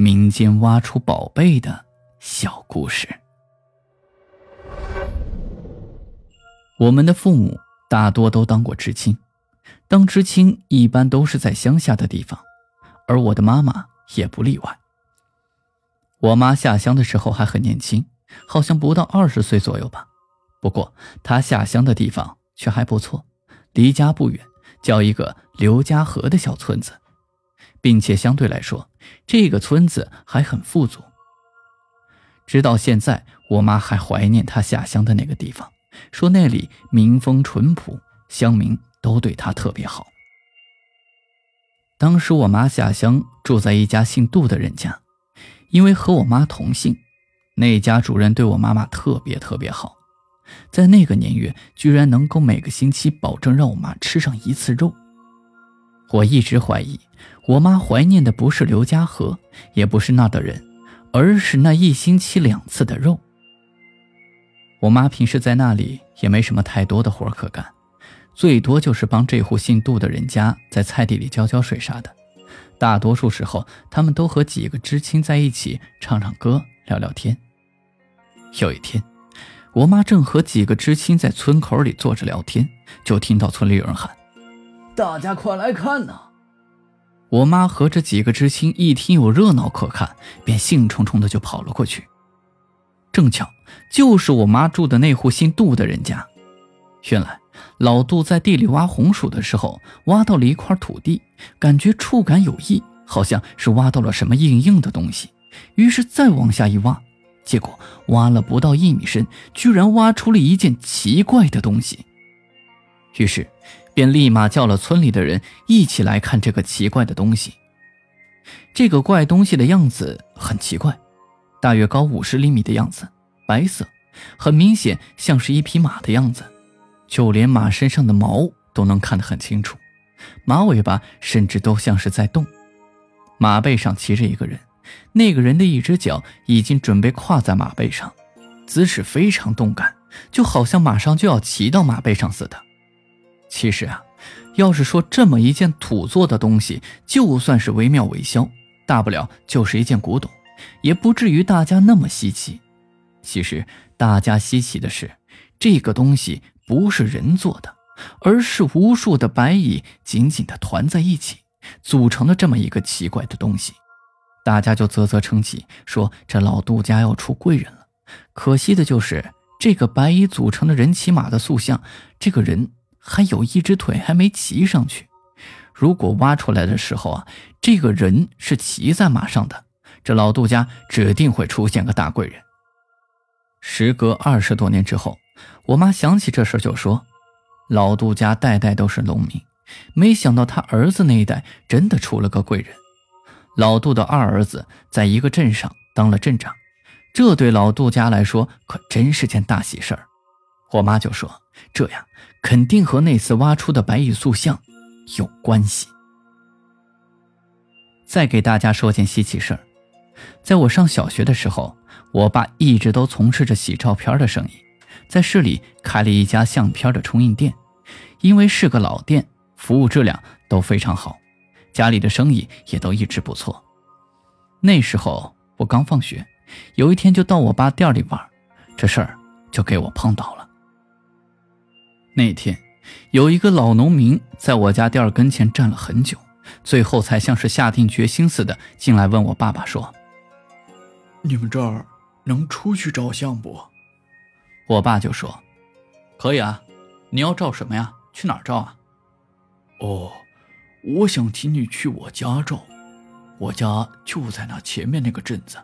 民间挖出宝贝的小故事。我们的父母大多都当过知青，当知青一般都是在乡下的地方，而我的妈妈也不例外。我妈下乡的时候还很年轻。好像不到二十岁左右吧，不过她下乡的地方却还不错，离家不远，叫一个刘家河的小村子，并且相对来说，这个村子还很富足。直到现在，我妈还怀念她下乡的那个地方，说那里民风淳朴，乡民都对她特别好。当时我妈下乡住在一家姓杜的人家，因为和我妈同姓。那家主人对我妈妈特别特别好，在那个年月，居然能够每个星期保证让我妈吃上一次肉。我一直怀疑，我妈怀念的不是刘家河，也不是那的人，而是那一星期两次的肉。我妈平时在那里也没什么太多的活可干，最多就是帮这户姓杜的人家在菜地里浇浇水啥的。大多数时候，他们都和几个知青在一起唱唱歌，聊聊天。有一天，我妈正和几个知青在村口里坐着聊天，就听到村里有人喊：“大家快来看呐！”我妈和这几个知青一听有热闹可看，便兴冲冲的就跑了过去。正巧就是我妈住的那户姓杜的人家。原来老杜在地里挖红薯的时候，挖到了一块土地，感觉触感有异，好像是挖到了什么硬硬的东西，于是再往下一挖。结果挖了不到一米深，居然挖出了一件奇怪的东西。于是，便立马叫了村里的人一起来看这个奇怪的东西。这个怪东西的样子很奇怪，大约高五十厘米的样子，白色，很明显像是一匹马的样子，就连马身上的毛都能看得很清楚，马尾巴甚至都像是在动。马背上骑着一个人。那个人的一只脚已经准备跨在马背上，姿势非常动感，就好像马上就要骑到马背上似的。其实啊，要是说这么一件土做的东西，就算是惟妙惟肖，大不了就是一件古董，也不至于大家那么稀奇。其实大家稀奇的是，这个东西不是人做的，而是无数的白蚁紧紧的团在一起，组成了这么一个奇怪的东西。大家就啧啧称奇，说这老杜家要出贵人了。可惜的就是这个白蚁组成的人骑马的塑像，这个人还有一只腿还没骑上去。如果挖出来的时候啊，这个人是骑在马上的，这老杜家指定会出现个大贵人。时隔二十多年之后，我妈想起这事就说：“老杜家代代都是农民，没想到他儿子那一代真的出了个贵人。”老杜的二儿子在一个镇上当了镇长，这对老杜家来说可真是件大喜事儿。我妈就说：“这样肯定和那次挖出的白蚁塑像有关系。”再给大家说件稀奇事儿，在我上小学的时候，我爸一直都从事着洗照片的生意，在市里开了一家相片的冲印店，因为是个老店，服务质量都非常好。家里的生意也都一直不错。那时候我刚放学，有一天就到我爸店里玩，这事儿就给我碰到了。那天有一个老农民在我家店跟前站了很久，最后才像是下定决心似的进来问我爸爸说：“你们这儿能出去照相不？”我爸就说：“可以啊，你要照什么呀？去哪儿照啊？”哦。我想请你去我家照，我家就在那前面那个镇子。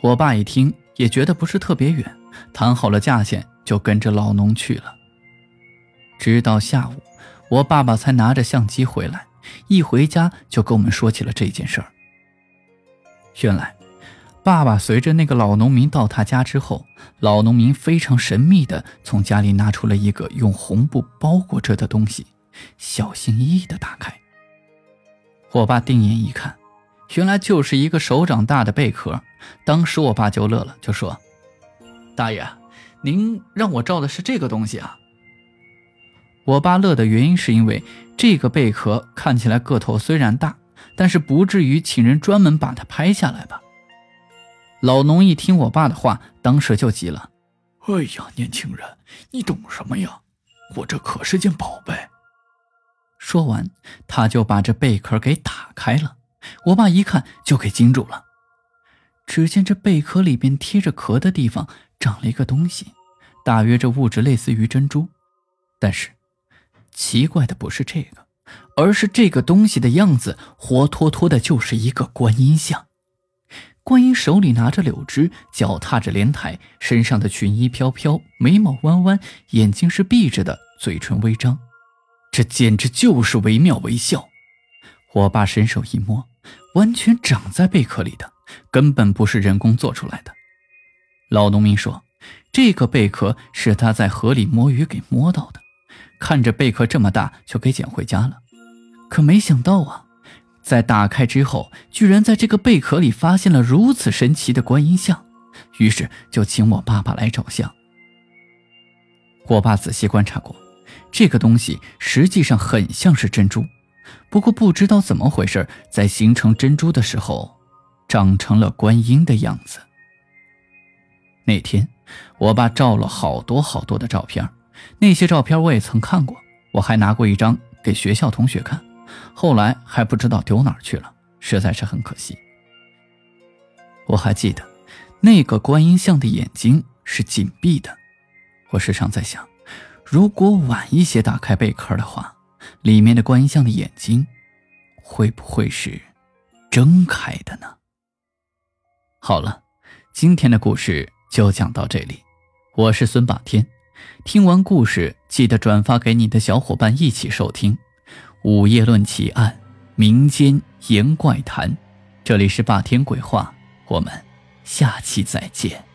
我爸一听也觉得不是特别远，谈好了价钱就跟着老农去了。直到下午，我爸爸才拿着相机回来，一回家就跟我们说起了这件事儿。原来，爸爸随着那个老农民到他家之后，老农民非常神秘的从家里拿出了一个用红布包裹着的东西，小心翼翼的打开。我爸定眼一看，原来就是一个手掌大的贝壳。当时我爸就乐了，就说：“大爷，您让我照的是这个东西啊？”我爸乐的原因是因为这个贝壳看起来个头虽然大，但是不至于请人专门把它拍下来吧。老农一听我爸的话，当时就急了：“哎呀，年轻人，你懂什么呀？我这可是件宝贝。”说完，他就把这贝壳给打开了。我爸一看就给惊住了，只见这贝壳里边贴着壳的地方长了一个东西，大约这物质类似于珍珠，但是。奇怪的不是这个，而是这个东西的样子活脱脱的就是一个观音像。观音手里拿着柳枝，脚踏着莲台，身上的裙衣飘飘，眉毛弯弯，眼睛是闭着的，嘴唇微张，这简直就是惟妙惟肖。我爸伸手一摸，完全长在贝壳里的，根本不是人工做出来的。老农民说，这个贝壳是他在河里摸鱼给摸到的。看着贝壳这么大，就给捡回家了。可没想到啊，在打开之后，居然在这个贝壳里发现了如此神奇的观音像。于是就请我爸爸来照相。我爸仔细观察过，这个东西实际上很像是珍珠，不过不知道怎么回事，在形成珍珠的时候，长成了观音的样子。那天，我爸照了好多好多的照片。那些照片我也曾看过，我还拿过一张给学校同学看，后来还不知道丢哪儿去了，实在是很可惜。我还记得，那个观音像的眼睛是紧闭的。我时常在想，如果晚一些打开贝壳的话，里面的观音像的眼睛会不会是睁开的呢？好了，今天的故事就讲到这里，我是孙霸天。听完故事，记得转发给你的小伙伴一起收听《午夜论奇案，民间言怪谈》。这里是霸天鬼话，我们下期再见。